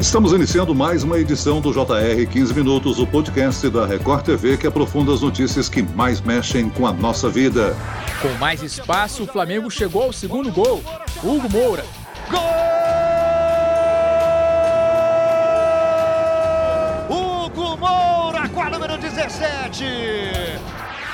Estamos iniciando mais uma edição do JR 15 Minutos, o podcast da Record TV que aprofunda as notícias que mais mexem com a nossa vida. Com mais espaço, o Flamengo chegou ao segundo gol. Hugo Moura. Gol! Hugo Moura com a número 17.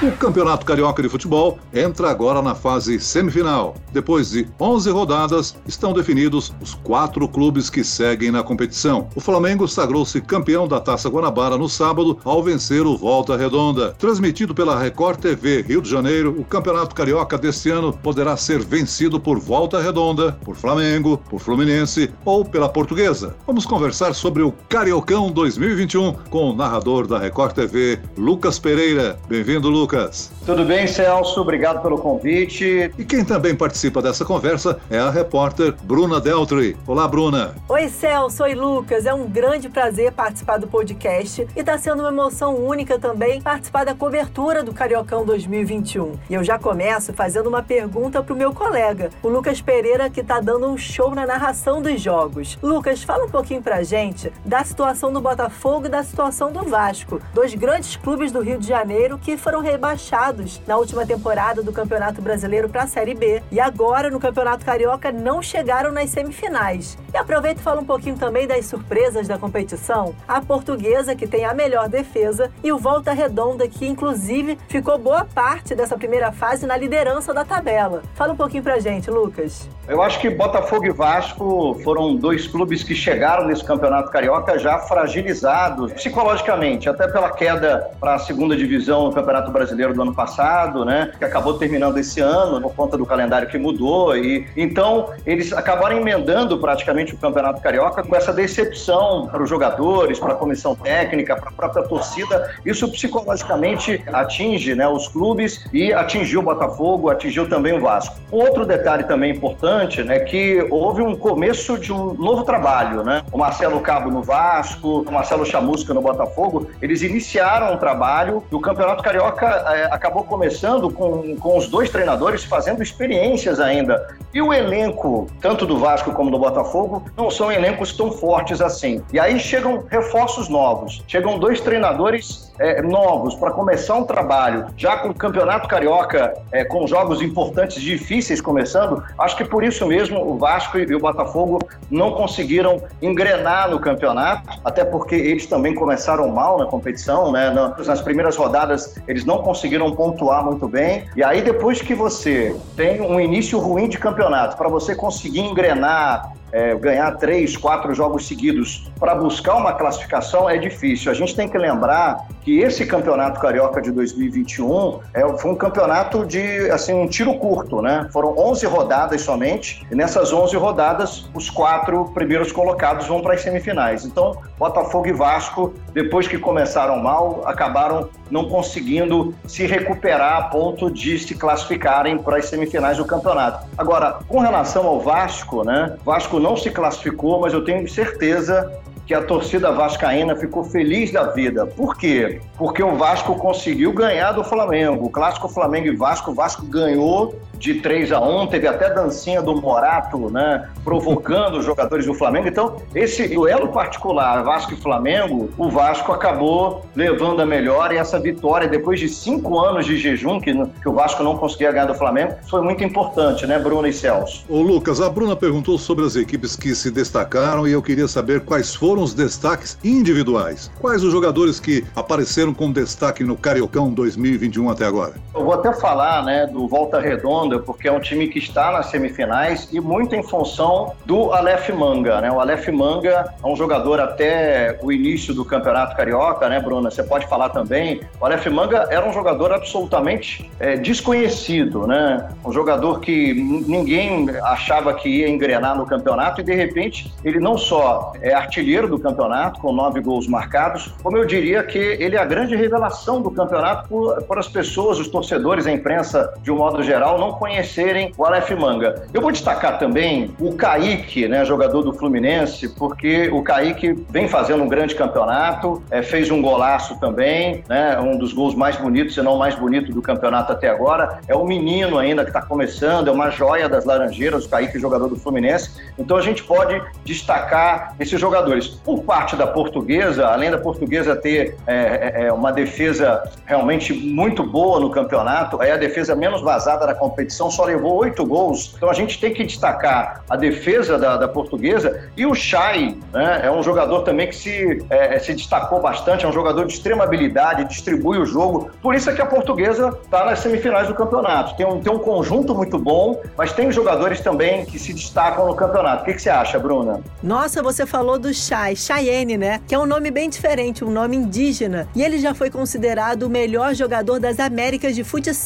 O Campeonato Carioca de Futebol entra agora na fase semifinal. Depois de 11 rodadas, estão definidos os quatro clubes que seguem na competição. O Flamengo sagrou-se campeão da Taça Guanabara no sábado ao vencer o Volta Redonda. Transmitido pela Record TV Rio de Janeiro, o Campeonato Carioca deste ano poderá ser vencido por Volta Redonda, por Flamengo, por Fluminense ou pela Portuguesa. Vamos conversar sobre o Cariocão 2021 com o narrador da Record TV, Lucas Pereira. Bem-vindo, Lucas. Lucas. Tudo bem, Celso? Obrigado pelo convite. E quem também participa dessa conversa é a repórter Bruna Deltri. Olá, Bruna. Oi, Celso. Oi, Lucas. É um grande prazer participar do podcast e está sendo uma emoção única também participar da cobertura do Cariocão 2021. E eu já começo fazendo uma pergunta para o meu colega, o Lucas Pereira, que está dando um show na narração dos jogos. Lucas, fala um pouquinho para gente da situação do Botafogo e da situação do Vasco, dois grandes clubes do Rio de Janeiro que foram rebaixados na última temporada do Campeonato Brasileiro para a Série B e agora no Campeonato Carioca não chegaram nas semifinais. E aproveita e fala um pouquinho também das surpresas da competição. A portuguesa, que tem a melhor defesa, e o Volta Redonda, que inclusive ficou boa parte dessa primeira fase na liderança da tabela. Fala um pouquinho pra gente, Lucas. Eu acho que Botafogo e Vasco foram dois clubes que chegaram nesse Campeonato Carioca já fragilizados psicologicamente, até pela queda para a segunda divisão no Campeonato Brasileiro do ano passado, né? Que acabou terminando esse ano por conta do calendário que mudou. E então eles acabaram emendando praticamente o Campeonato Carioca com essa decepção para os jogadores, para a comissão técnica, para a própria torcida. Isso psicologicamente atinge, né? Os clubes e atingiu o Botafogo, atingiu também o Vasco. Outro detalhe também importante, né? Que houve um começo de um novo trabalho, né? O Marcelo Cabo no Vasco, o Marcelo Chamusca no Botafogo, eles iniciaram um trabalho do Campeonato Carioca é, acabou começando com, com os dois treinadores fazendo experiências ainda. E o elenco, tanto do Vasco como do Botafogo, não são elencos tão fortes assim. E aí chegam reforços novos, chegam dois treinadores é, novos para começar um trabalho, já com o Campeonato Carioca, é, com jogos importantes, difíceis começando. Acho que por isso mesmo o Vasco e o Botafogo não conseguiram engrenar no campeonato, até porque eles também começaram mal na competição, né? Nas primeiras rodadas eles não conseguiram pontuar muito bem. E aí, depois que você tem um início ruim de campeonato, para você conseguir engrenar, é, ganhar três, quatro jogos seguidos para buscar uma classificação é difícil. A gente tem que lembrar que esse campeonato carioca de 2021 é, foi um campeonato de assim um tiro curto, né? Foram 11 rodadas somente e nessas 11 rodadas os quatro primeiros colocados vão para as semifinais. Então Botafogo e Vasco, depois que começaram mal, acabaram não conseguindo se recuperar a ponto de se classificarem para as semifinais do campeonato. Agora, com relação ao Vasco, né? Vasco não se classificou, mas eu tenho certeza que a torcida vascaína ficou feliz da vida. Por quê? Porque o Vasco conseguiu ganhar do Flamengo. O clássico Flamengo e Vasco, o Vasco ganhou de 3 a 1 teve até dancinha do Morato, né, provocando os jogadores do Flamengo. Então, esse duelo particular, Vasco e Flamengo, o Vasco acabou levando a melhor e essa vitória, depois de cinco anos de jejum, que, que o Vasco não conseguia ganhar do Flamengo, foi muito importante, né, Bruno e Celso? Ô Lucas, a Bruna perguntou sobre as equipes que se destacaram e eu queria saber quais foram os destaques individuais. Quais os jogadores que apareceram com destaque no Cariocão 2021 até agora? Eu vou até falar, né, do Volta Redonda, porque é um time que está nas semifinais e muito em função do Aleph Manga, né? O Aleph Manga é um jogador até o início do Campeonato Carioca, né, Bruna? Você pode falar também. O Aleph Manga era um jogador absolutamente é, desconhecido, né? Um jogador que ninguém achava que ia engrenar no campeonato e de repente ele não só é artilheiro do campeonato, com nove gols marcados. Como eu diria que ele é a grande revelação do campeonato por as pessoas, os torcedores, a imprensa, de um modo geral, não conhecerem o Aleph Manga. Eu vou destacar também o Kaique, né, jogador do Fluminense, porque o Kaique vem fazendo um grande campeonato, é, fez um golaço também, né, um dos gols mais bonitos, se não o mais bonito do campeonato até agora. É um menino ainda que está começando, é uma joia das Laranjeiras, o Kaique, jogador do Fluminense. Então a gente pode destacar esses jogadores. Por parte da portuguesa, além da portuguesa ter é, é, é, uma defesa realmente muito boa no campeonato, é a defesa menos vazada da competição, só levou oito gols. Então a gente tem que destacar a defesa da, da portuguesa e o Chay, né, é um jogador também que se, é, se destacou bastante, é um jogador de extrema habilidade, distribui o jogo. Por isso é que a portuguesa está nas semifinais do campeonato. Tem um, tem um conjunto muito bom, mas tem jogadores também que se destacam no campeonato. O que, que você acha, Bruna? Nossa, você falou do Chay, Cheyenne, né? Que é um nome bem diferente, um nome indígena. E ele já foi considerado o melhor jogador das Américas de futsal.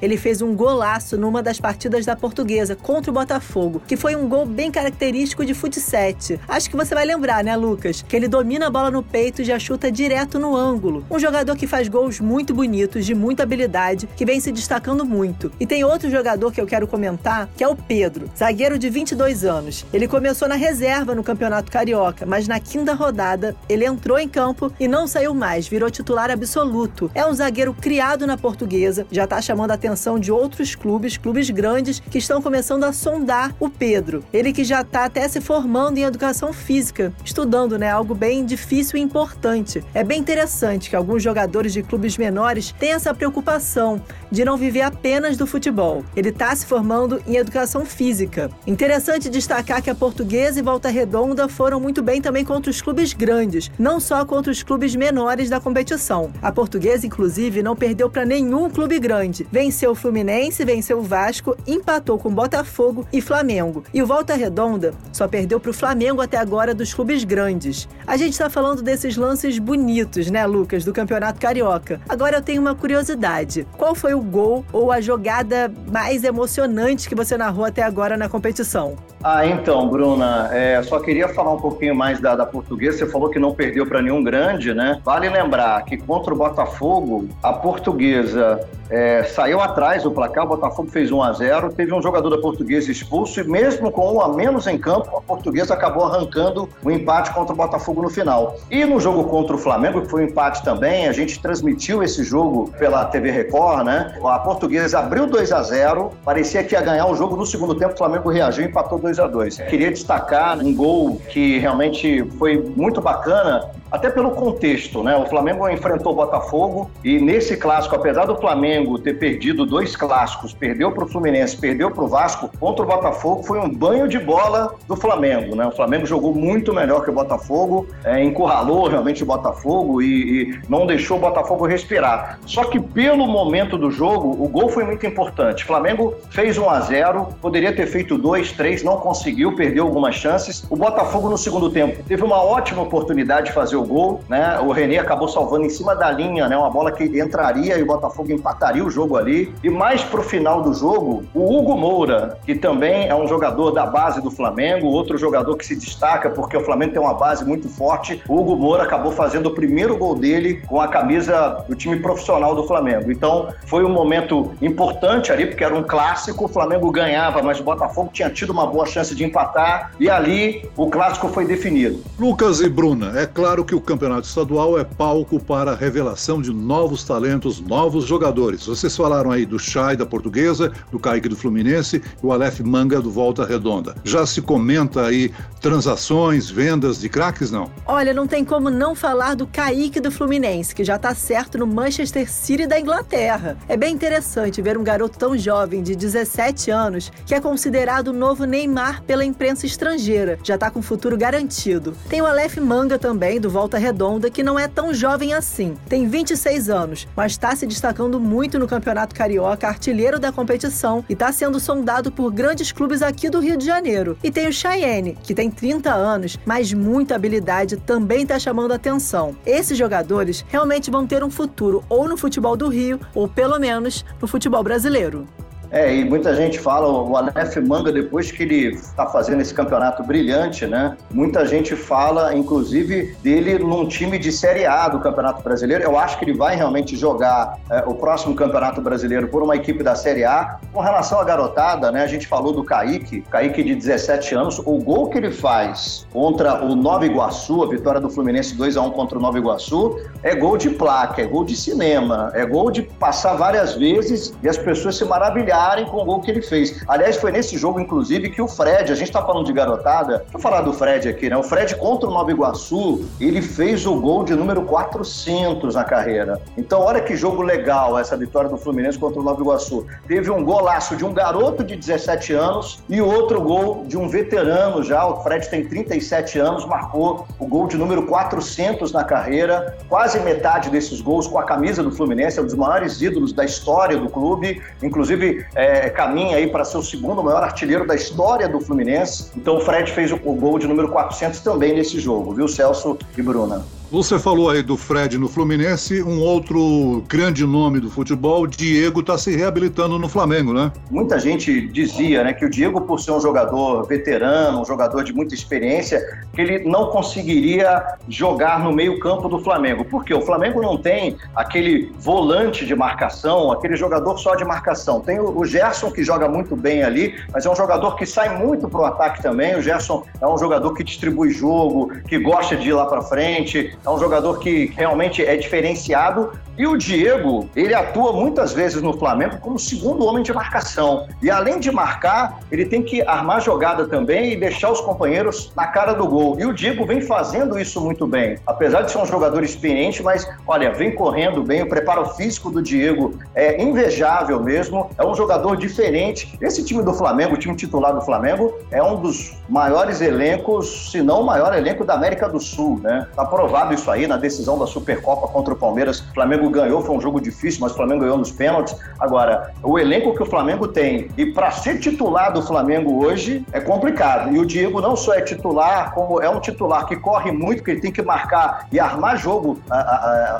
Ele fez um golaço numa das partidas da Portuguesa contra o Botafogo, que foi um gol bem característico de futsal. Acho que você vai lembrar, né, Lucas? Que ele domina a bola no peito e já chuta direto no ângulo. Um jogador que faz gols muito bonitos, de muita habilidade, que vem se destacando muito. E tem outro jogador que eu quero comentar, que é o Pedro, zagueiro de 22 anos. Ele começou na reserva no Campeonato Carioca, mas na quinta rodada ele entrou em campo e não saiu mais, virou titular absoluto. É um zagueiro criado na portuguesa, já está chamando a atenção de outros clubes, clubes grandes, que estão começando a sondar o Pedro. Ele que já está até se formando em educação física, estudando, né? Algo bem difícil e importante. É bem interessante que alguns jogadores de clubes menores têm essa preocupação de não viver apenas do futebol. Ele está se formando em educação física. Interessante destacar que a Portuguesa e Volta Redonda foram muito bem também contra os clubes grandes, não só contra os clubes menores da competição. A Portuguesa, inclusive, não perdeu para nenhum clube grande. Venceu o Fluminense, venceu o Vasco, empatou com Botafogo e Flamengo. E o Volta Redonda só perdeu para o Flamengo até agora dos clubes grandes. A gente está falando desses lances bonitos, né, Lucas, do Campeonato Carioca. Agora eu tenho uma curiosidade. Qual foi o gol ou a jogada mais emocionante que você narrou até agora na competição? Ah, então, Bruna, é, só queria falar um pouquinho mais da, da portuguesa. Você falou que não perdeu para nenhum grande, né? Vale lembrar que contra o Botafogo, a portuguesa é, saiu atrás do placar, o Botafogo fez 1 a 0 teve um jogador da portuguesa expulso e mesmo com um a menos em campo, a portuguesa acabou arrancando o um empate contra o Botafogo no final. E no jogo contra o Flamengo, que foi um empate também, a gente transmitiu esse jogo pela TV Record, né? A portuguesa abriu 2 a 0 parecia que ia ganhar o jogo no segundo tempo, o Flamengo reagiu e empatou 2 2 a 2 Queria destacar um gol que realmente foi muito bacana até pelo contexto, né? O Flamengo enfrentou o Botafogo e nesse clássico, apesar do Flamengo ter perdido dois clássicos, perdeu para o Fluminense, perdeu para o Vasco, contra o Botafogo foi um banho de bola do Flamengo, né? O Flamengo jogou muito melhor que o Botafogo, é, encurralou realmente o Botafogo e, e não deixou o Botafogo respirar. Só que pelo momento do jogo, o gol foi muito importante. O Flamengo fez 1 a 0, poderia ter feito 2, 3, não conseguiu, perdeu algumas chances. O Botafogo no segundo tempo teve uma ótima oportunidade de fazer o gol, né? O René acabou salvando em cima da linha, né? Uma bola que entraria e o Botafogo empataria o jogo ali. E mais pro final do jogo, o Hugo Moura, que também é um jogador da base do Flamengo, outro jogador que se destaca porque o Flamengo tem uma base muito forte. O Hugo Moura acabou fazendo o primeiro gol dele com a camisa do time profissional do Flamengo. Então, foi um momento importante ali, porque era um clássico, o Flamengo ganhava, mas o Botafogo tinha tido uma boa chance de empatar e ali o clássico foi definido. Lucas e Bruna, é claro que que o campeonato estadual é palco para a revelação de novos talentos, novos jogadores. Vocês falaram aí do Chay da Portuguesa, do Kaique do Fluminense e o Aleph Manga do Volta Redonda. Já se comenta aí transações, vendas de craques, não? Olha, não tem como não falar do Kaique do Fluminense, que já está certo no Manchester City da Inglaterra. É bem interessante ver um garoto tão jovem, de 17 anos, que é considerado o novo Neymar pela imprensa estrangeira. Já está com futuro garantido. Tem o Aleph Manga também, do Volta Redonda, que não é tão jovem assim. Tem 26 anos, mas está se destacando muito no Campeonato Carioca, artilheiro da competição e está sendo sondado por grandes clubes aqui do Rio de Janeiro. E tem o Cheyenne, que tem 30 anos, mas muita habilidade, também está chamando atenção. Esses jogadores realmente vão ter um futuro ou no futebol do Rio, ou pelo menos no futebol brasileiro. É, e muita gente fala, o Aleph Manga, depois que ele está fazendo esse campeonato brilhante, né? Muita gente fala, inclusive, dele num time de Série A do Campeonato Brasileiro. Eu acho que ele vai realmente jogar é, o próximo Campeonato Brasileiro por uma equipe da Série A. Com relação à garotada, né? A gente falou do Kaique, Kaique de 17 anos. O gol que ele faz contra o Nova Iguaçu, a vitória do Fluminense 2 a 1 contra o Nova Iguaçu, é gol de placa, é gol de cinema, é gol de passar várias vezes e as pessoas se maravilharem com o gol que ele fez. Aliás, foi nesse jogo, inclusive, que o Fred, a gente está falando de garotada, deixa eu falar do Fred aqui, né? O Fred contra o Nova Iguaçu, ele fez o gol de número 400 na carreira. Então, olha que jogo legal essa vitória do Fluminense contra o Nova Iguaçu. Teve um golaço de um garoto de 17 anos e outro gol de um veterano já. O Fred tem 37 anos, marcou o gol de número 400 na carreira. Quase metade desses gols com a camisa do Fluminense, é um dos maiores ídolos da história do clube. Inclusive, é, caminha aí para ser o segundo maior artilheiro da história do Fluminense. Então, o Fred fez o, o gol de número 400 também nesse jogo, viu, Celso e Bruna? Você falou aí do Fred no Fluminense, um outro grande nome do futebol, Diego, está se reabilitando no Flamengo, né? Muita gente dizia né, que o Diego, por ser um jogador veterano, um jogador de muita experiência, que ele não conseguiria jogar no meio-campo do Flamengo. Por quê? O Flamengo não tem aquele volante de marcação, aquele jogador só de marcação. Tem o Gerson, que joga muito bem ali, mas é um jogador que sai muito para o ataque também. O Gerson é um jogador que distribui jogo, que gosta de ir lá para frente é um jogador que realmente é diferenciado. E o Diego, ele atua muitas vezes no Flamengo como segundo homem de marcação. E além de marcar, ele tem que armar jogada também e deixar os companheiros na cara do gol. E o Diego vem fazendo isso muito bem. Apesar de ser um jogador experiente, mas olha, vem correndo bem. O preparo físico do Diego é invejável mesmo. É um jogador diferente. Esse time do Flamengo, o time titular do Flamengo, é um dos maiores elencos, se não o maior elenco da América do Sul, né? Tá provado isso aí na decisão da Supercopa contra o Palmeiras. O Flamengo ganhou, foi um jogo difícil, mas o Flamengo ganhou nos pênaltis. Agora, o elenco que o Flamengo tem e para ser titular do Flamengo hoje é complicado. E o Diego não só é titular, como é um titular que corre muito, que ele tem que marcar e armar jogo.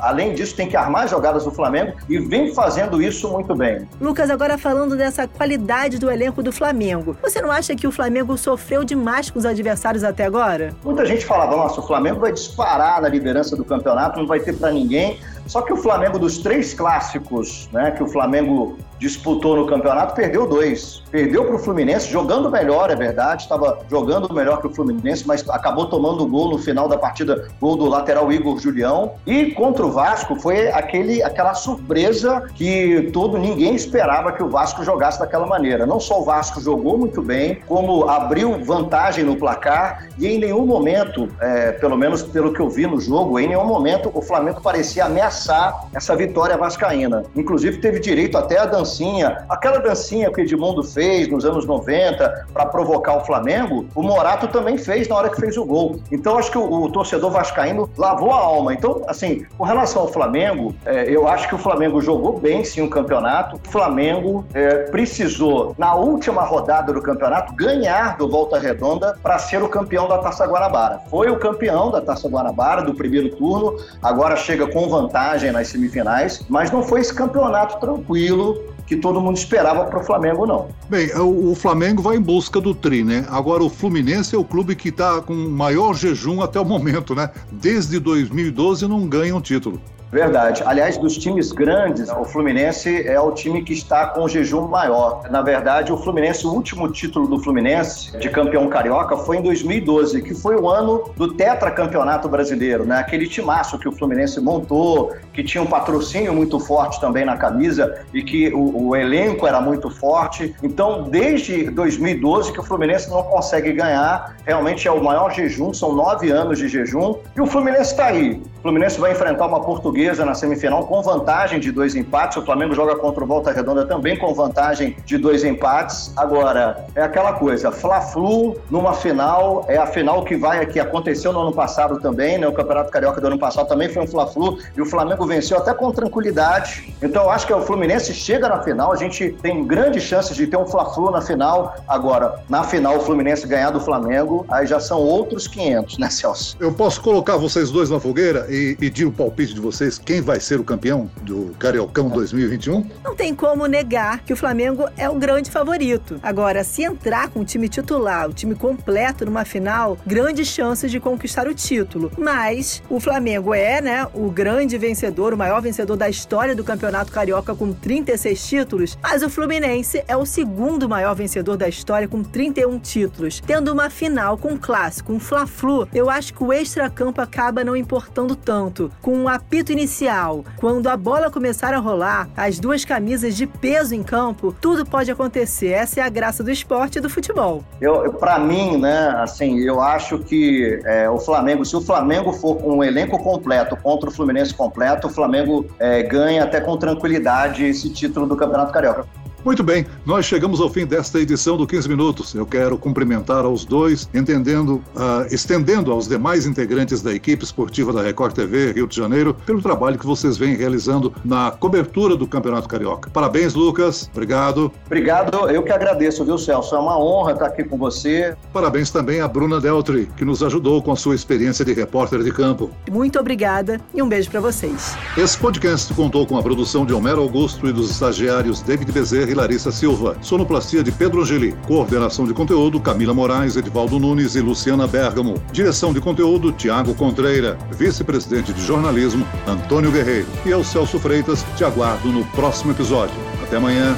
além disso, tem que armar jogadas do Flamengo e vem fazendo isso muito bem. Lucas, agora falando dessa qualidade do elenco do Flamengo, você não acha que o Flamengo sofreu demais com os adversários até agora? Muita gente falava, nossa, o Flamengo vai disparar na liderança do campeonato, não vai ter para ninguém. Só que o Flamengo dos três clássicos, né, que o Flamengo disputou no campeonato, perdeu dois. Perdeu para o Fluminense, jogando melhor, é verdade, estava jogando melhor que o Fluminense, mas acabou tomando o gol no final da partida, gol do lateral Igor Julião. E contra o Vasco foi aquele, aquela surpresa que todo ninguém esperava que o Vasco jogasse daquela maneira. Não só o Vasco jogou muito bem, como abriu vantagem no placar e em nenhum momento, é, pelo menos pelo que eu vi no jogo, em nenhum momento o Flamengo parecia ameaçar essa vitória vascaína. Inclusive teve direito até a dancinha, aquela dancinha que o Edmundo fez nos anos 90 para provocar o Flamengo, o Morato também fez na hora que fez o gol. Então acho que o, o torcedor vascaíno lavou a alma. Então, assim, com relação ao Flamengo, é, eu acho que o Flamengo jogou bem sim o campeonato. O Flamengo é, precisou, na última rodada do campeonato, ganhar do Volta Redonda para ser o campeão da Taça Guanabara. Foi o campeão da Taça Guanabara do primeiro turno, agora chega com vantagem nas semifinais, mas não foi esse campeonato tranquilo que todo mundo esperava para o Flamengo, não. Bem, o, Flamengo vai em busca do tri, né? Agora, o Fluminense é o clube que está com maior jejum até o momento, né? Desde 2012 não ganha um título. Verdade. Aliás, dos times grandes, o Fluminense é o time que está com o jejum maior. Na verdade, o Fluminense, o último título do Fluminense de campeão carioca foi em 2012, que foi o ano do tetracampeonato brasileiro, né? Aquele timaço que o Fluminense montou, que tinha um patrocínio muito forte também na camisa e que o, o elenco era muito forte. Então, desde 2012 que o Fluminense não consegue ganhar, realmente é o maior jejum, são nove anos de jejum, e o Fluminense está aí. O Fluminense vai enfrentar uma portuguesa Portuguesa na semifinal com vantagem de dois empates. O Flamengo joga contra o Volta Redonda também com vantagem de dois empates. Agora, é aquela coisa, Fla-Flu numa final, é a final que vai que aconteceu no ano passado também, né? O Campeonato Carioca do ano passado também foi um Fla-Flu e o Flamengo venceu até com tranquilidade. Então, eu acho que o Fluminense chega na final, a gente tem grandes chances de ter um Fla-Flu na final. Agora, na final o Fluminense ganhar do Flamengo, aí já são outros 500, né, Celso? Eu posso colocar vocês dois na fogueira e pedir o palpite de vocês Quem vai ser o campeão do Cariocão 2021? Não tem como negar que o Flamengo é o grande favorito. Agora, se entrar com o time titular, o time completo numa final, grandes chances de conquistar o título. Mas o Flamengo é, né, o grande vencedor, o maior vencedor da história do Campeonato Carioca com 36 títulos, mas o Fluminense é o segundo maior vencedor da história com 31 títulos. Tendo uma final com um clássico, um Fla-Flu, eu acho que o extracampo acaba não importando tanto. Com o um apito inicial, quando a bola começar a rolar, as duas camisas de peso em campo, tudo pode acontecer. Essa é a graça do esporte e do futebol. Eu, para mim, né, assim, eu acho que é, o Flamengo, se o Flamengo for com um elenco completo contra o Fluminense completo, o Flamengo é, ganha até com tranquilidade esse título do Campeonato Carioca. Muito bem, nós chegamos ao fim desta edição do 15 Minutos. Eu quero cumprimentar aos dois, entendendo, uh, estendendo aos demais integrantes da equipe esportiva da Record TV Rio de Janeiro pelo trabalho que vocês vêm realizando na cobertura do Campeonato Carioca. Parabéns, Lucas. Obrigado. Obrigado, eu que agradeço, viu, Celso? É uma honra estar aqui com você. Parabéns também à Bruna Deltri, que nos ajudou com a sua experiência de repórter de campo. Muito obrigada e um beijo para vocês. Esse podcast contou com a produção de Homero Augusto e dos estagiários David Bezerra e Larissa Silva. Sonoplastia de Pedro Angeli. Coordenação de conteúdo Camila Moraes, Edvaldo Nunes e Luciana Bergamo. Direção de conteúdo Tiago Contreira. Vice-presidente de jornalismo Antônio Guerreiro. E eu, Celso Freitas, te aguardo no próximo episódio. Até amanhã.